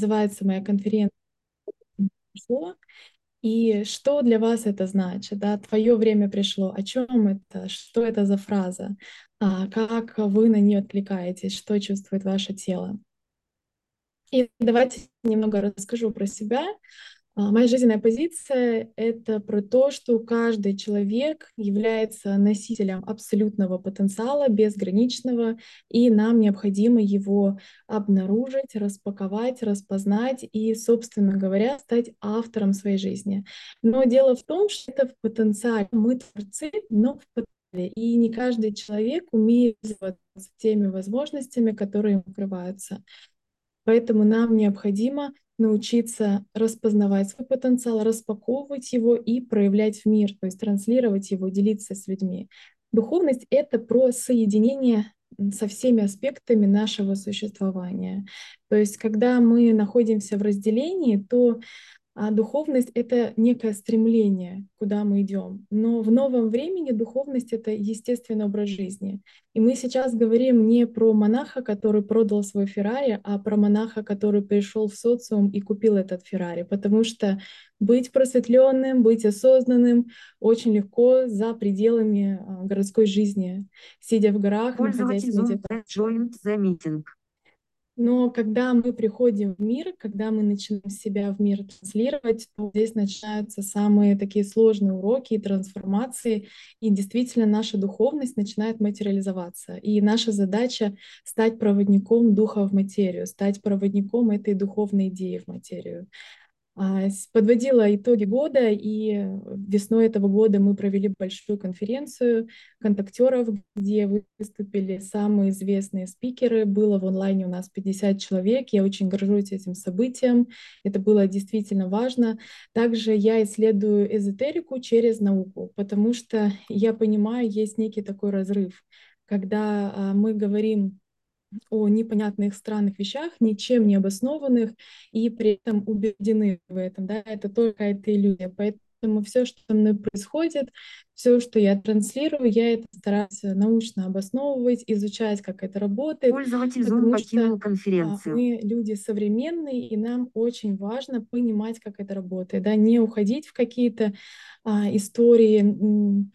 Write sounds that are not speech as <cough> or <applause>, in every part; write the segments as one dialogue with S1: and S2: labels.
S1: называется моя конференция. И что для вас это значит, да, твое время пришло, о чем это, что это за фраза, а, как вы на нее откликаетесь, что чувствует ваше тело. И давайте немного расскажу про себя. А, моя жизненная позиция — это про то, что каждый человек является носителем абсолютного потенциала, безграничного, и нам необходимо его обнаружить, распаковать, распознать и, собственно говоря, стать автором своей жизни. Но дело в том, что это в потенциале. Мы творцы, но в потенциале. И не каждый человек умеет пользоваться теми возможностями, которые им открываются. Поэтому нам необходимо научиться распознавать свой потенциал, распаковывать его и проявлять в мир, то есть транслировать его, делиться с людьми. Духовность — это про соединение со всеми аспектами нашего существования. То есть, когда мы находимся в разделении, то а духовность — это некое стремление, куда мы идем. Но в новом времени духовность — это естественный образ жизни. И мы сейчас говорим не про монаха, который продал свой Феррари, а про монаха, который пришел в социум и купил этот Феррари. Потому что быть просветленным, быть осознанным очень легко за пределами а, городской жизни, сидя в горах, находясь в медитации. Но когда мы приходим в мир, когда мы начинаем себя в мир транслировать, то здесь начинаются самые такие сложные уроки и трансформации, и действительно наша духовность начинает материализоваться. И наша задача — стать проводником духа в материю, стать проводником этой духовной идеи в материю. А, подводила итоги года, и весной этого года мы провели большую конференцию контактеров, где выступили самые известные спикеры. Было в онлайне у нас 50 человек. Я очень горжусь этим событием. Это было действительно важно. Также я исследую эзотерику через науку, потому что я понимаю, есть некий такой разрыв, когда а, мы говорим о непонятных странных вещах, ничем не обоснованных, и при этом убеждены в этом, да, это только эта иллюзия. Поэтому все, что со мной происходит, все, что я транслирую, я это стараюсь научно обосновывать, изучать, как это работает.
S2: Пользователь Zoom покинул
S1: а,
S2: конференцию.
S1: Мы люди современные, и нам очень важно понимать, как это работает, да, не уходить в какие-то а, истории,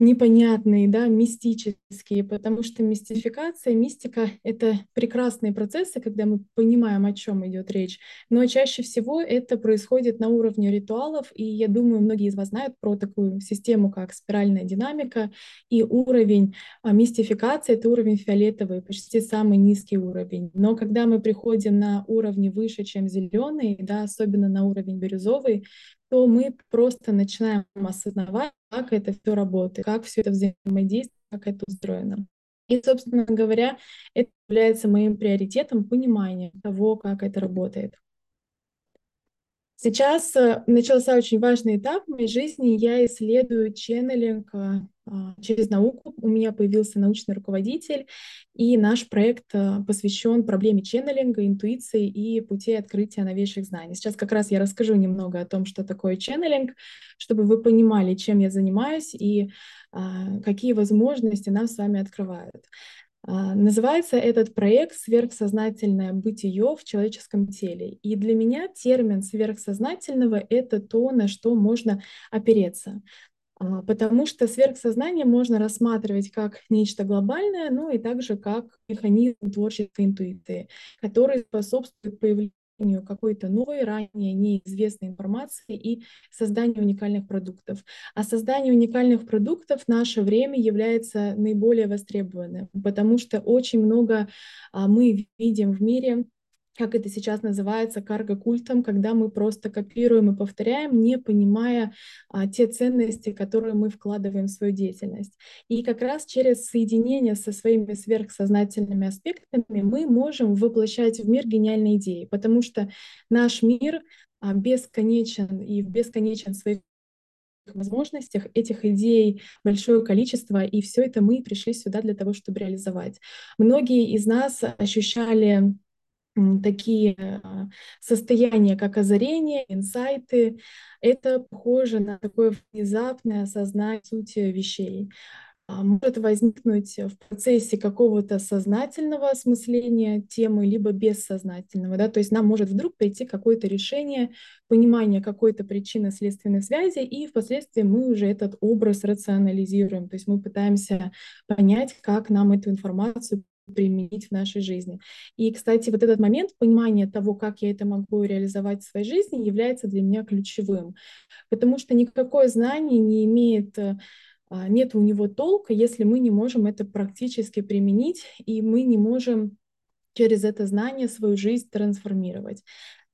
S1: непонятные, да, мистические, потому что мистификация, мистика — это прекрасные процессы, когда мы понимаем, о чем идет речь, но чаще всего это происходит на уровне ритуалов, и я думаю, многие из вас знают про такую систему, как спиральная динамика, и уровень а, мистификации — это уровень фиолетовый, почти самый низкий уровень. Но когда мы приходим на уровни выше, чем зеленый, да, особенно на уровень бирюзовый, то мы просто начинаем осознавать, как это все работает, как все это взаимодействует, как это устроено. И, собственно говоря, это является моим приоритетом понимания того, как это работает. Сейчас э, начался очень важный этап в моей жизни. Я исследую ченнелинг э, а, через науку. У меня появился научный руководитель, и наш проект э, посвящен проблеме ченнелинга, интуиции и путей открытия новейших знаний. Сейчас как раз я расскажу немного о том, что такое ченнелинг, чтобы вы понимали, чем я занимаюсь и а, какие возможности нам с вами открывают. А, называется этот проект «Сверхсознательное бытие в человеческом теле». И для меня термин сверхсознательного — это то, на что можно опереться. А, потому что сверхсознание можно рассматривать как нечто глобальное, ну и также как механизм творческой интуиции, который способствует появлению какой-то новой, ранее неизвестной информации и создание уникальных продуктов. А создание уникальных продуктов в наше время является наиболее востребованным, потому что очень много а, мы видим в мире как это сейчас называется, карго-культом, когда мы просто копируем и повторяем, не понимая а, те ценности, которые мы вкладываем в свою деятельность. И как раз через соединение со своими сверхсознательными аспектами мы можем воплощать в мир гениальные идеи, потому что наш мир а, бесконечен и бесконечен своих возможностях этих идей большое количество, и все это мы пришли сюда для того, чтобы реализовать. Многие из нас ощущали такие а, состояния, как озарение, инсайты, это похоже на такое внезапное осознание сути вещей. а, может возникнуть в процессе какого-то сознательного осмысления темы, либо бессознательного. Да? То есть нам может вдруг прийти какое-то решение, понимание какой-то причинно-следственной связи, и впоследствии мы уже этот образ рационализируем. То есть мы пытаемся понять, как нам эту информацию применить в нашей жизни. И, кстати, вот этот момент понимания того, как я это могу реализовать в своей жизни, является для меня ключевым, потому что никакое знание не имеет а, нет у него толка, если мы не можем это практически применить, и мы не можем через это знание свою жизнь трансформировать.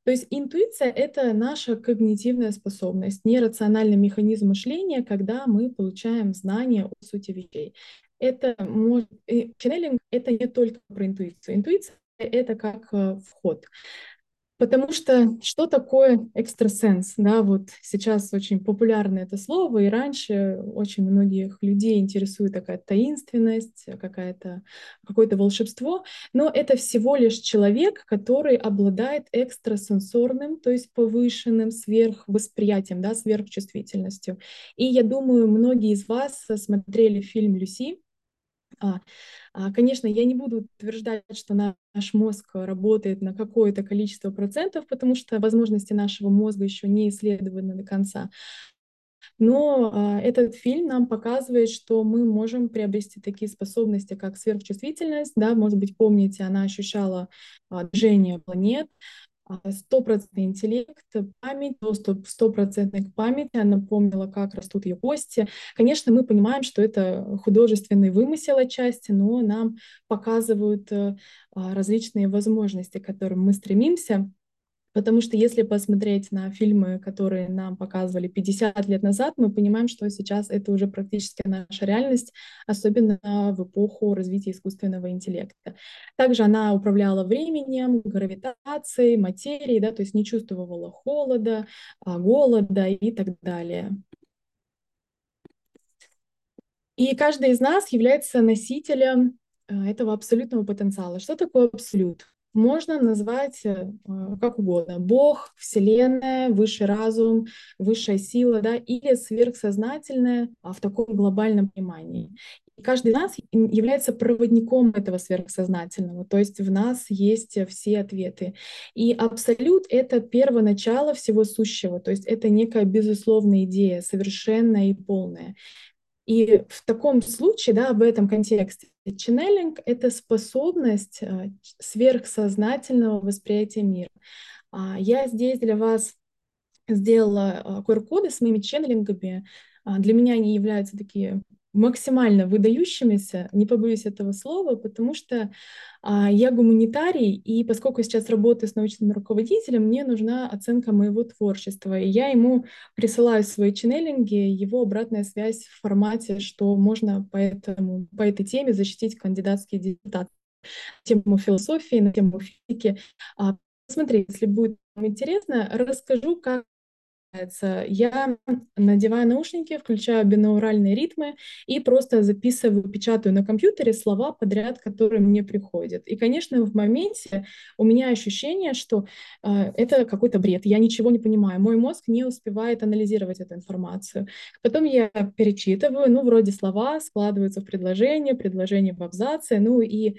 S1: То есть интуиция — это наша когнитивная способность, нерациональный механизм мышления, когда мы получаем знания о сути вещей. Это может... Ченнелинг — это не только про интуицию. Интуиция — это как э, вход. Потому что что такое экстрасенс? Да, вот сейчас очень популярно это слово, и раньше очень многих людей интересует такая таинственность, какая-то, какое-то волшебство, но это всего лишь человек, который обладает экстрасенсорным, то есть повышенным сверхвосприятием, да, сверхчувствительностью. И я думаю, многие из вас смотрели фильм «Люси», конечно, я не буду утверждать, что наш мозг работает на какое-то количество процентов, потому что возможности нашего мозга еще не исследованы до конца. Но а, этот фильм нам показывает, что мы можем приобрести такие способности, как сверхчувствительность. Да, может быть, помните, она ощущала а, движение планет, а, стопроцентный интеллект, память, доступ стопроцентный к памяти, она помнила, как растут ее кости. Конечно, мы понимаем, что это художественный вымысел отчасти, но нам показывают э, а, различные возможности, к которым мы стремимся. Потому что если посмотреть на фильмы, которые нам показывали 50 лет назад, мы понимаем, что сейчас это уже практически наша реальность, особенно в эпоху развития искусственного интеллекта. Также она управляла временем, гравитацией, материей, да, то есть не чувствовала холода, а, голода и так далее. И каждый из нас является носителем э, этого абсолютного потенциала. Что такое абсолют? Можно назвать э, как угодно. Бог, Вселенная, высший разум, высшая сила, да, или сверхсознательное а в таком глобальном понимании. И каждый из нас является проводником этого сверхсознательного, то есть в нас есть все ответы. И абсолют — это первоначало всего сущего, то есть это некая безусловная идея, совершенная и полная. И в таком случае, да, в этом контексте, ченнелинг — это способность а, сверхсознательного восприятия мира. А, я здесь для вас сделала QR-коды а, с моими ченнелингами. Для меня они являются такие максимально выдающимися, не побоюсь этого слова, потому что а, я гуманитарий, и поскольку сейчас работаю с научным руководителем, мне нужна оценка моего творчества, и я ему присылаю свои ченнелинги, его обратная связь в формате, что можно по, этому, по этой теме защитить кандидатский диссертации тему философии, на тему физики. А, смотри, если будет интересно, расскажу, как я надеваю наушники, включаю бинауральные ритмы и просто записываю, печатаю на компьютере слова подряд, которые мне приходят. И, конечно, в моменте у меня ощущение, что э, это какой-то бред, я ничего не понимаю, мой мозг не успевает анализировать эту информацию. Потом я перечитываю, ну, вроде слова складываются в предложение, предложение в абзаце, ну и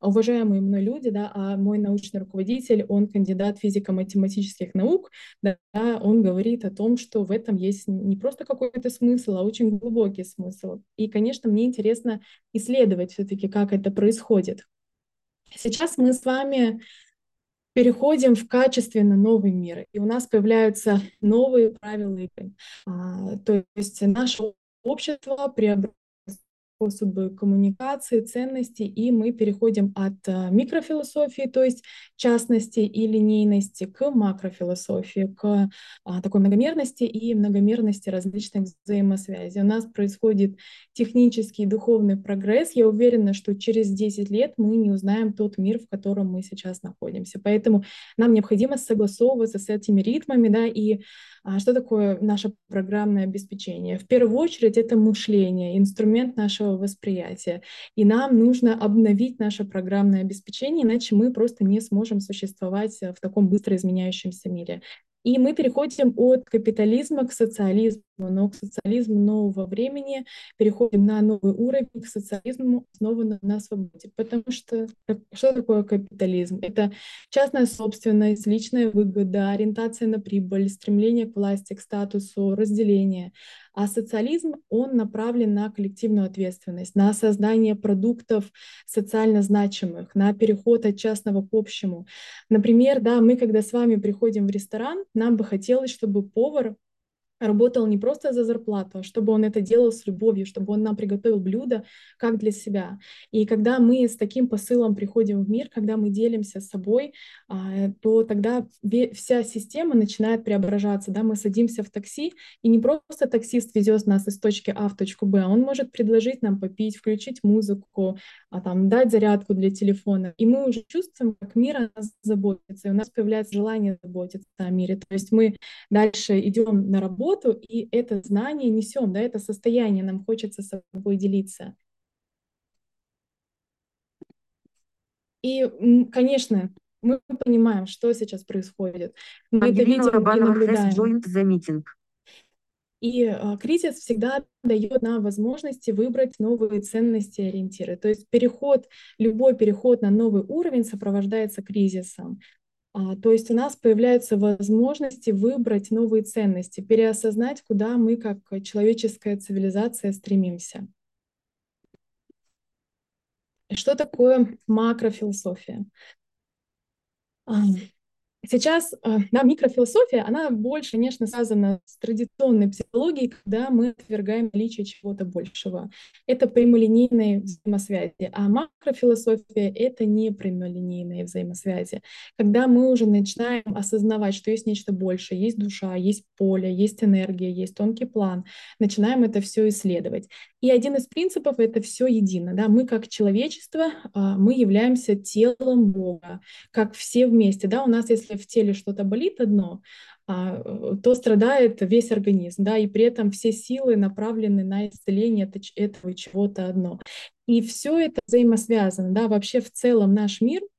S1: уважаемые мной люди, да, а мой научный руководитель, он кандидат физико-математических наук, да, он говорит о том, что в этом есть не просто какой-то смысл, а очень глубокий смысл. И, конечно, мне интересно исследовать все-таки, как это происходит. Сейчас мы с вами переходим в качественно новый мир, и у нас появляются новые правила игры. А, то есть наше общество преобразуется способы коммуникации, ценности, и мы переходим от э, микрофилософии, то есть частности и линейности, к макрофилософии, к а, такой многомерности и многомерности различных взаимосвязей. У нас происходит технический и духовный прогресс. Я уверена, что через 10 лет мы не узнаем тот мир, в котором мы сейчас находимся. Поэтому нам необходимо согласовываться с этими ритмами, да, и что такое наше программное обеспечение? В первую очередь это мышление, инструмент нашего восприятия. И нам нужно обновить наше программное обеспечение, иначе мы просто не сможем существовать в таком быстро изменяющемся мире. И мы переходим от капитализма к социализму, но к социализму нового времени переходим на новый уровень, к социализму, основанному на свободе. Потому что что такое капитализм? Это частная собственность, личная выгода, ориентация на прибыль, стремление к власти, к статусу, разделение. А социализм, он направлен на коллективную ответственность, на создание продуктов социально значимых, на переход от частного к общему. Например, да, мы когда с вами приходим в ресторан, нам бы хотелось, чтобы повар работал не просто за зарплату, а чтобы он это делал с любовью, чтобы он нам приготовил блюдо как для себя. И когда мы с таким посылом приходим в мир, когда мы делимся с собой, а, то тогда вся система начинает преображаться. Да? Мы садимся в такси, и не просто таксист везет нас из точки А в точку Б, а он может предложить нам попить, включить музыку, а там, дать зарядку для телефона. И мы уже чувствуем, как мир о нас заботится, и у нас появляется желание заботиться о мире. То есть мы дальше идем на работу, работу и это знание несем, да, это состояние, нам хочется с собой делиться. И, конечно, мы понимаем, что сейчас происходит. Мы это видим и наблюдаем. И а, кризис всегда дает нам возможности выбрать новые ценности и ориентиры. То есть переход, любой переход на новый уровень сопровождается кризисом. А, то есть у нас появляются возможности выбрать новые ценности, переосознать, куда мы как человеческая цивилизация стремимся. Что такое макрофилософия? Сейчас э, да, микрофилософия, она больше, конечно, связана с традиционной психологией, когда мы отвергаем наличие чего-то большего. Это прямолинейные взаимосвязи. А макрофилософия — это не прямолинейные взаимосвязи. Когда мы уже начинаем осознавать, что есть нечто большее, есть душа, есть поле, есть энергия, есть тонкий план, начинаем это все исследовать. И один из принципов — это все едино. Да? Мы как человечество, а, мы являемся телом Бога, как все вместе. Да? У нас, если в теле что-то болит одно, а, то страдает весь организм, да, и при этом все силы направлены на исцеление этого чего-то одно. И все это взаимосвязано, да, вообще в целом наш мир —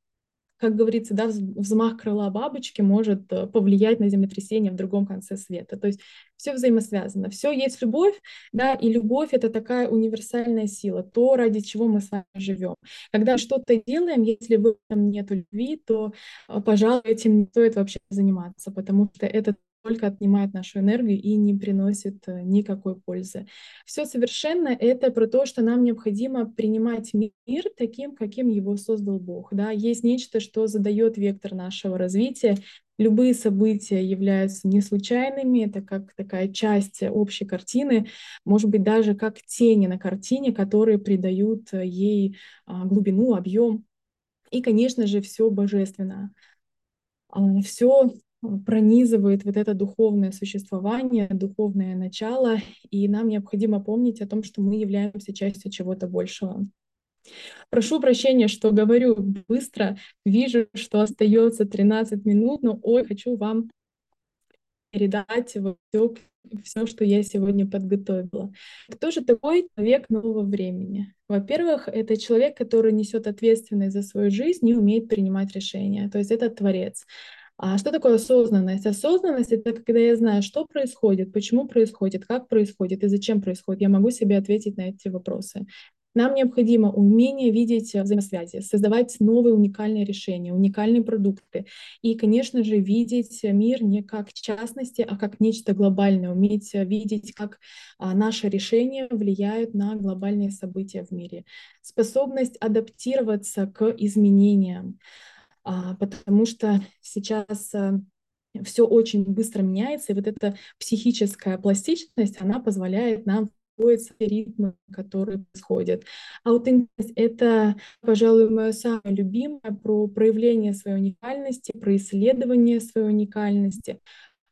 S1: как говорится, да, взмах крыла бабочки может э, повлиять на землетрясение в другом конце света. То есть все взаимосвязано, все есть любовь, да, и любовь это такая универсальная сила, то, ради чего мы с вами живем. Когда что-то делаем, если в этом нет любви, то, э, пожалуй, этим не стоит вообще заниматься, потому что это только отнимает нашу энергию и не приносит э, никакой пользы. Все совершенно это про то, что нам необходимо принимать мир таким, каким его создал Бог. Да? Есть нечто, что задает вектор нашего развития. Любые события являются не случайными, это как такая часть общей картины, может быть, даже как тени на картине, которые придают э, ей а, глубину, объем. И, конечно же, все божественно. А, все пронизывает вот это духовное существование, духовное начало, и нам необходимо помнить о том, что мы являемся частью чего-то большего. Прошу прощения, что говорю быстро, вижу, что остается 13 минут, но ой, хочу вам передать все, все, что я сегодня подготовила. Кто же такой человек нового времени? Во-первых, это человек, который несет ответственность за свою жизнь и умеет принимать решения. То есть это творец. А что такое осознанность? Осознанность — это когда я знаю, что происходит, почему происходит, как происходит и зачем происходит. Я могу себе ответить на эти вопросы. Нам необходимо умение видеть взаимосвязи, создавать новые уникальные решения, уникальные продукты. И, конечно же, видеть мир не как частности, а как нечто глобальное, уметь видеть, как а, наши решения влияют на глобальные события в мире. Способность адаптироваться к изменениям. А, потому что сейчас э, все очень быстро меняется, и вот эта психическая пластичность, она позволяет нам встроиться в ритмы, которые происходят. Аутентичность — это, пожалуй, мое самое любимое про проявление своей уникальности, про исследование своей уникальности,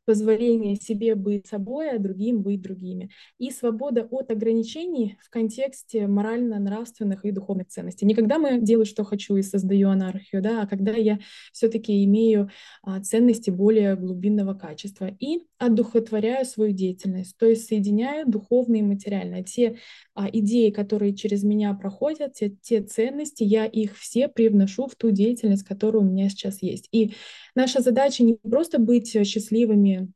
S1: позволение себе быть собой, а другим быть другими. И свобода от ограничений в контексте морально-нравственных и духовных ценностей. Не когда мы делаю, что хочу и создаю анархию, да, а когда я все-таки имею а, ценности более глубинного качества и одухотворяю свою деятельность, то есть соединяю духовное и материальное. Те идеи, которые через меня проходят, те, те ценности, я их все привношу в ту деятельность, которая у меня сейчас есть. И наша задача не просто быть счастливыми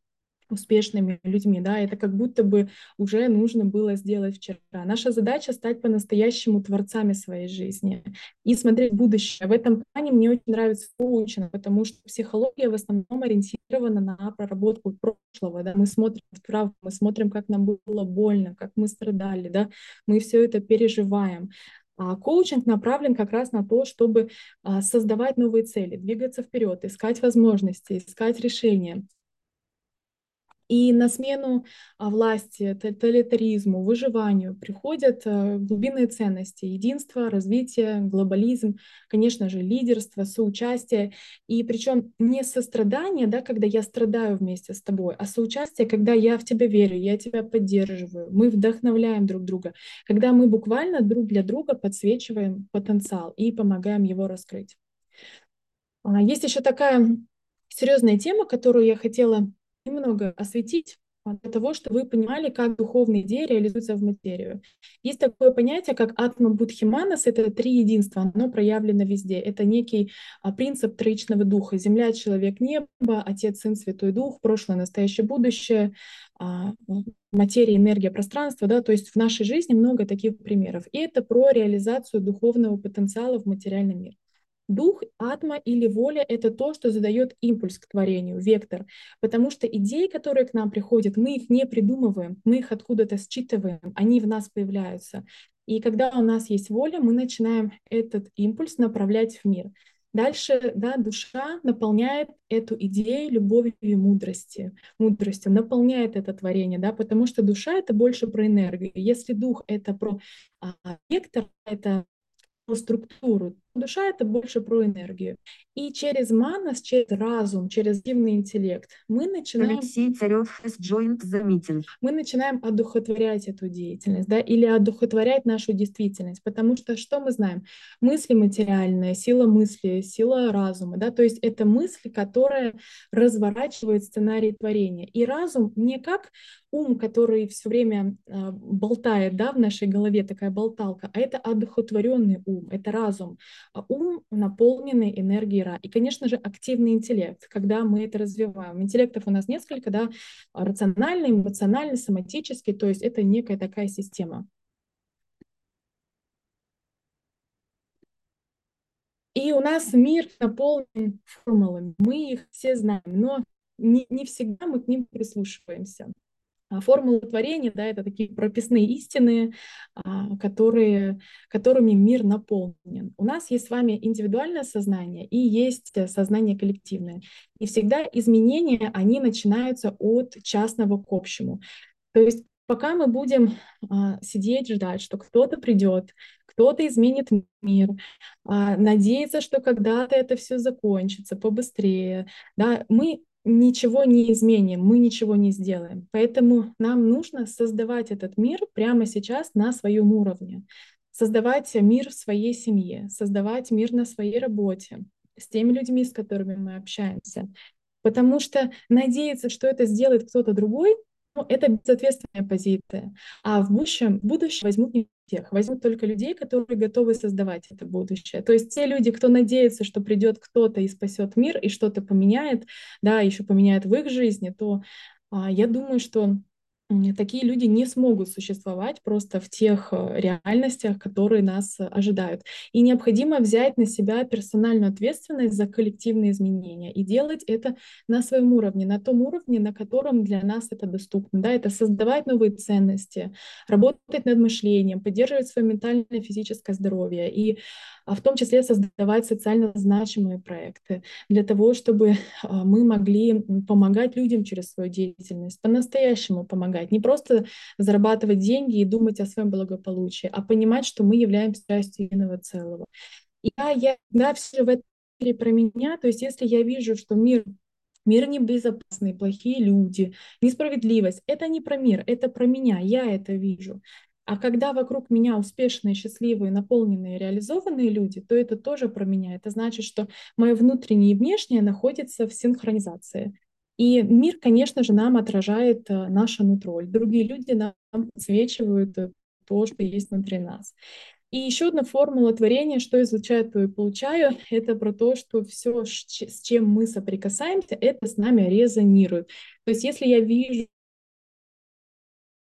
S1: успешными людьми, да, это как будто бы уже нужно было сделать вчера. Наша задача стать по-настоящему творцами своей жизни и смотреть будущее. В этом плане мне очень нравится коучинг, потому что психология в основном ориентирована на проработку прошлого, да, мы смотрим вправо, мы смотрим, как нам было больно, как мы страдали, да, мы все это переживаем. А коучинг направлен как раз на то, чтобы а, создавать новые цели, двигаться вперед, искать возможности, искать решения. И на смену а, власти, тоталитаризму, выживанию приходят а, глубинные ценности, единство, развитие, глобализм, конечно же, лидерство, соучастие. И причем не сострадание, да, когда я страдаю вместе с тобой, а соучастие, когда я в тебя верю, я тебя поддерживаю, мы вдохновляем друг друга, когда мы буквально друг для друга подсвечиваем потенциал и помогаем его раскрыть. А, есть еще такая серьезная тема, которую я хотела немного осветить для того, чтобы вы понимали, как духовные идеи реализуются в материю. Есть такое понятие, как атма будхиманас, это три единства, оно проявлено везде. Это некий а, принцип троичного духа. Земля, человек, небо, Отец, Сын, Святой Дух, прошлое, настоящее, будущее, а, материя, энергия, пространство, да, то есть в нашей жизни много таких примеров. И это про реализацию духовного потенциала в материальном мире. Дух, атма или воля — это то, что задает импульс к творению, вектор. Потому что идеи, которые к нам приходят, мы их не придумываем, мы их откуда-то считываем, они в нас появляются. И когда у нас есть воля, мы начинаем этот импульс направлять в мир. Дальше да, душа наполняет эту идею любовью и мудрости, мудростью, наполняет это творение, да, потому что душа — это больше про энергию. Если дух — это про а, вектор, это про структуру. Душа — это больше про энергию. И через манас, через разум, через дивный интеллект мы начинаем...
S2: Алексей Царев has joined the meeting.
S1: Мы начинаем одухотворять эту деятельность, да, или одухотворять нашу действительность, потому что что мы знаем? Мысли материальные, сила мысли, сила разума, да, то есть это мысль, которая разворачивает сценарий творения. И разум не как ум, который все время э, болтает, да, в нашей голове, такая болталка, а это одухотворенный ум, это разум, а ум, наполненный энергией Ра. И, конечно же, активный интеллект, когда мы это развиваем. Интеллектов у нас несколько, да, рациональный, эмоциональный, соматический, то есть это некая такая система. И у нас мир наполнен формулами, мы их все знаем, но не, не всегда мы к ним прислушиваемся. А, формулы творения, да, это такие прописные истины, а, которые, которыми мир наполнен. У нас есть с вами индивидуальное сознание и есть э, сознание коллективное. И всегда изменения, они начинаются от частного к общему. То есть пока мы будем а, сидеть, ждать, что кто-то придет, кто-то изменит мир, надеяться, что когда-то это все закончится побыстрее, да, мы ничего не изменим, мы ничего не сделаем. Поэтому нам нужно создавать этот мир прямо сейчас на своем уровне, создавать мир в своей семье, создавать мир на своей работе, с теми людьми, с которыми мы общаемся. Потому что надеяться, что это сделает кто-то другой, ну, это безответственная позиция. А в будущем, будущем возьмут тех, возьмут только людей, которые готовы создавать это будущее. То есть те люди, кто надеется, что придет кто-то и спасет мир, и что-то поменяет, да, еще поменяет в их жизни, то а, я думаю, что такие люди не смогут существовать просто в тех э, реальностях, которые нас э, ожидают. И необходимо взять на себя персональную ответственность за коллективные изменения и делать это на своем уровне, на том уровне, на котором для нас это доступно. Да, это создавать новые ценности, работать над мышлением, поддерживать свое ментальное и физическое здоровье и а в том числе создавать социально значимые проекты для того, чтобы а, мы могли помогать людям через свою деятельность, по-настоящему помогать, не просто зарабатывать деньги и думать о своем благополучии, а понимать, что мы являемся частью единого целого. Я, я да, все в этом про меня, то есть если я вижу, что мир Мир небезопасный, плохие люди, несправедливость. Это не про мир, это про меня, я это вижу. А когда вокруг меня успешные, счастливые, наполненные, реализованные люди, то это тоже про меня. Это значит, что мое внутреннее и внешнее находится в синхронизации. И мир, конечно же, нам отражает э, нашу нутро. Другие люди нам подсвечивают э, то, что есть внутри нас. И еще одна формула творения, что излучаю, то и получаю, это про то, что все, с чем мы соприкасаемся, это с нами резонирует. То есть если я вижу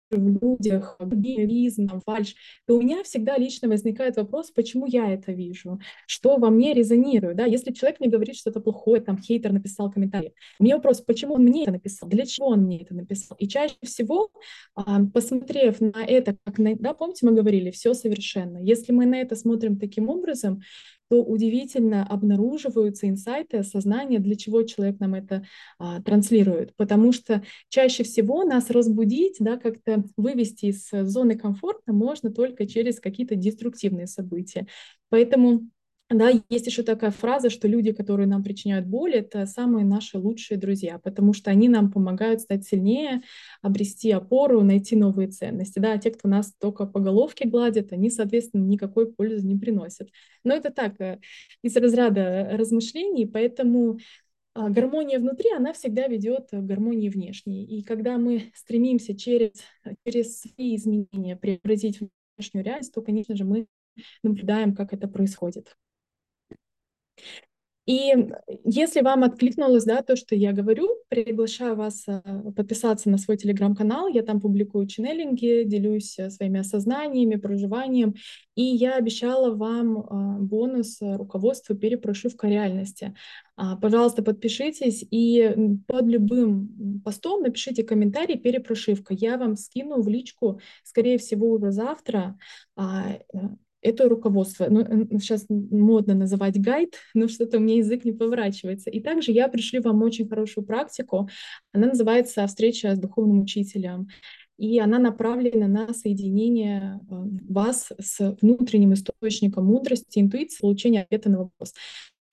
S1: в людях, героизм, фальш, то у меня всегда лично возникает вопрос, почему я это вижу, что во мне резонирует, да, если человек мне говорит что-то плохое, там, хейтер написал комментарий, у меня вопрос, почему он мне это написал, для чего он мне это написал, и чаще всего, а, посмотрев на это, как на, да, помните, мы говорили, все совершенно, если мы на это смотрим таким образом, то удивительно обнаруживаются инсайты, осознания, для чего человек нам это а, транслирует. Потому что чаще всего нас разбудить, да, как-то вывести из зоны комфорта можно только через какие-то деструктивные события. Поэтому да, есть еще такая фраза, что люди, которые нам причиняют боль, это самые наши лучшие друзья, потому что они нам помогают стать сильнее, обрести опору, найти новые ценности. Да, а те, кто нас только по головке гладят, они, соответственно, никакой пользы не приносят. Но это так, э, из разряда размышлений, поэтому а, гармония внутри, она всегда ведет к гармонии внешней. И когда мы стремимся через, через свои изменения преобразить внешнюю реальность, то, конечно же, мы наблюдаем, как это происходит. И если вам откликнулось, да, то, что я говорю, приглашаю вас э, подписаться на свой телеграм-канал. Я там публикую ченнелинги, делюсь э, своими осознаниями, проживанием. И я обещала вам э, бонус руководства перепрошивка реальности. А, пожалуйста, подпишитесь и под любым постом напишите комментарий «Перепрошивка». Я вам скину в личку, скорее всего, уже завтра а, это руководство. Ну, сейчас модно называть гайд, <laughs> но что-то меня язык не поворачивается. И также я пришлю вам очень хорошую практику. Она называется «Встреча с духовным учителем». И она направлена на соединение э, вас с внутренним источником мудрости, интуиции, получения ответа на вопрос.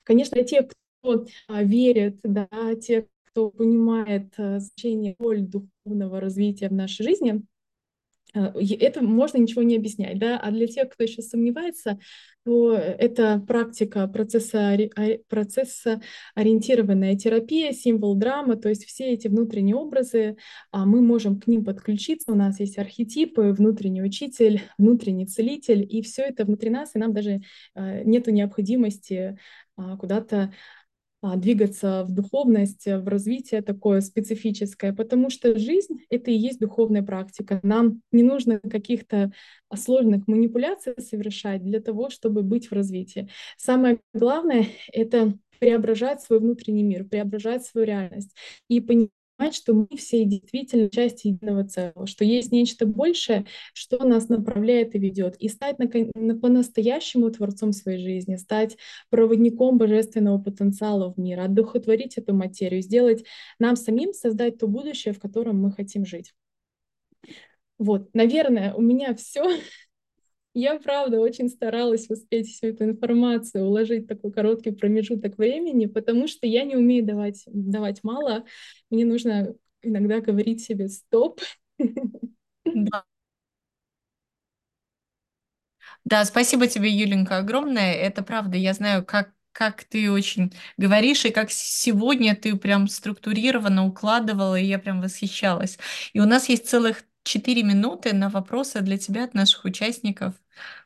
S1: Конечно, тех, кто а, верит, да, те, кто понимает э, значение роль духовного развития в нашей жизни, это можно ничего не объяснять, да, а для тех, кто еще сомневается, то это практика процесса, процесса ориентированная терапия, символ драма, то есть все эти внутренние образы, а мы можем к ним подключиться, у нас есть архетипы, внутренний учитель, внутренний целитель, и все это внутри нас, и нам даже э, нету необходимости а, куда-то двигаться в духовность, в развитие такое специфическое, потому что жизнь — это и есть духовная практика. Нам не нужно каких-то сложных манипуляций совершать для того, чтобы быть в развитии. Самое главное — это преображать свой внутренний мир, преображать свою реальность и понимать, понимать, что мы все действительно часть единого целого, что есть нечто большее, что нас направляет и ведет, и стать на, на, по-настоящему творцом своей жизни, стать проводником божественного потенциала в мир, одухотворить эту материю, сделать нам самим создать то будущее, в котором мы хотим жить. Вот, наверное, у меня все. Я, правда, очень старалась успеть всю эту информацию уложить такой короткий промежуток времени, потому что я не умею давать, давать мало. Мне нужно иногда говорить себе «стоп».
S3: Да. Да, спасибо тебе, Юленька, огромное. Это правда. Я знаю, как как ты очень говоришь, и как сегодня ты прям структурированно укладывала, и я прям восхищалась. И у нас есть целых 4 минуты на вопросы для тебя от наших участников.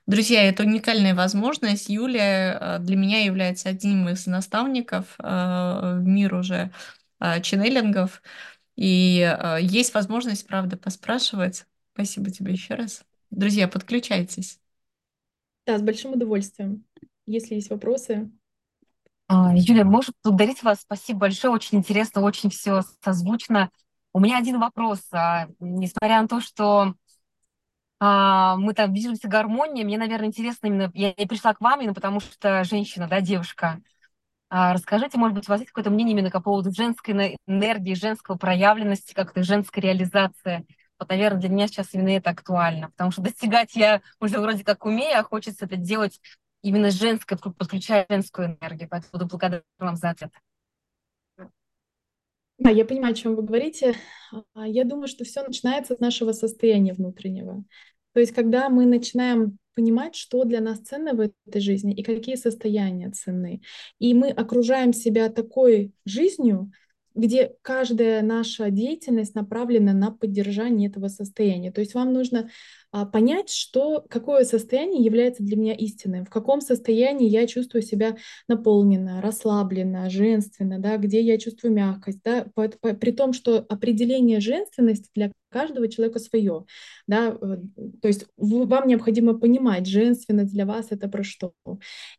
S3: Друзья, это уникальная возможность. Юлия э, для меня является одним из наставников э, в мир уже э, ченнелингов. И есть возможность, правда, поспрашивать. Спасибо тебе еще раз. Друзья, подключайтесь.
S1: Да, с большим удовольствием. Если есть вопросы.
S2: А, Юлия, может благодарить вас. Спасибо большое. Очень интересно, очень все созвучно. У меня один вопрос. А, несмотря на то, что а, мы там движемся гармонией, мне, наверное, интересно именно, я не пришла к вам именно потому, что женщина, да, девушка. А, расскажите, может быть, у вас есть какое-то мнение именно по поводу женской энергии, женского проявленности, как-то женской реализации? Вот, наверное, для меня сейчас именно это актуально, потому что достигать я уже вроде как умею, а хочется это делать именно женской, подключая женскую энергию. Поэтому буду благодарна вам за ответ.
S1: Да, я понимаю, о чем вы говорите. А, я думаю, что все начинается с нашего состояния внутреннего. То есть, когда мы начинаем понимать, что для нас ценно в этой жизни и какие состояния ценны, и мы окружаем себя такой жизнью, где каждая наша деятельность направлена на поддержание этого состояния. То есть вам нужно понять, что, какое состояние является для меня истинным, в каком состоянии я чувствую себя наполненно, расслабленно, женственно, да, где я чувствую мягкость, да, по, по, при том, что определение женственности для каждого человека свое, да, э, то есть вам необходимо понимать, женственность для вас это про что,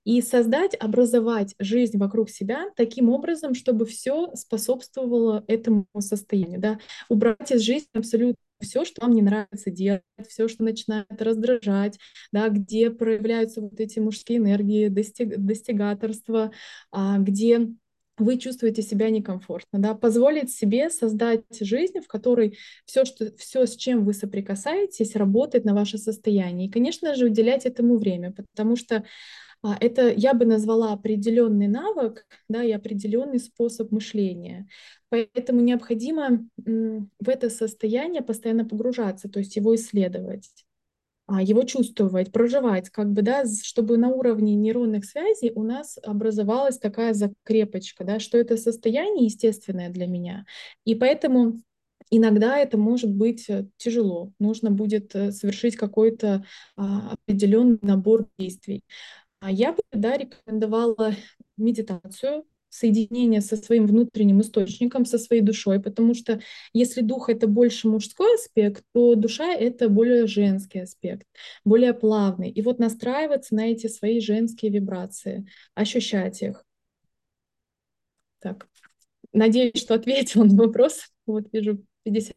S1: и создать, образовать жизнь вокруг себя таким образом, чтобы все способствовало этому состоянию, да, убрать из жизни абсолютно все, что вам не нравится делать, все, что начинает раздражать, да, где проявляются вот эти мужские энергии, достиг, достигаторство, а, где вы чувствуете себя некомфортно, да, позволить себе создать жизнь, в которой все, что, все, с чем вы соприкасаетесь, работает на ваше состояние. И, конечно же, уделять этому время, потому что это я бы назвала определенный навык, да, и определенный способ мышления. Поэтому необходимо в это состояние постоянно погружаться, то есть его исследовать а, его чувствовать, проживать, как бы, да, чтобы на уровне нейронных связей у нас образовалась такая закрепочка, да, что это состояние естественное для меня. И поэтому иногда это может быть э, тяжело, нужно будет э, совершить какой-то а, определенный набор действий. А я бы да, рекомендовала медитацию, соединение со своим внутренним источником, со своей душой, потому что если дух — это больше мужской аспект, то душа — это более женский аспект, более плавный. И вот настраиваться на эти свои женские вибрации, ощущать их. Так, надеюсь, что ответила на вопрос. Вот вижу 50.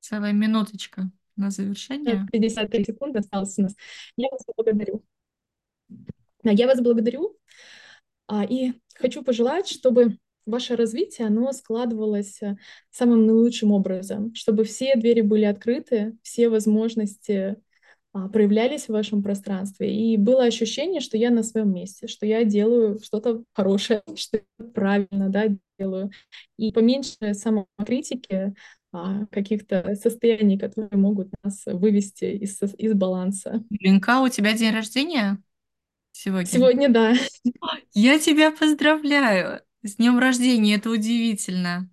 S3: Целая минуточка на завершение.
S1: 53 секунды осталось у нас. Я вас благодарю. Я вас благодарю а, и хочу пожелать, чтобы ваше развитие, оно складывалось э, самым наилучшим образом, чтобы все двери были открыты, все возможности а, проявлялись в вашем пространстве, и было ощущение, что я на своем месте, что я делаю что-то хорошее, <laughs> что я правильно да, делаю, и поменьше самокритики, а, каких-то состояний, которые могут нас вывести из, из баланса.
S3: Ленка, у тебя день рождения? Сегодня?
S1: Сегодня, да.
S3: Я тебя поздравляю с днем рождения, это удивительно.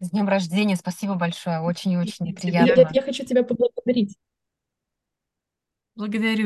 S2: С днем рождения, спасибо большое, очень-очень
S1: Я,
S2: приятно.
S1: я хочу тебя поблагодарить.
S3: Благодарю.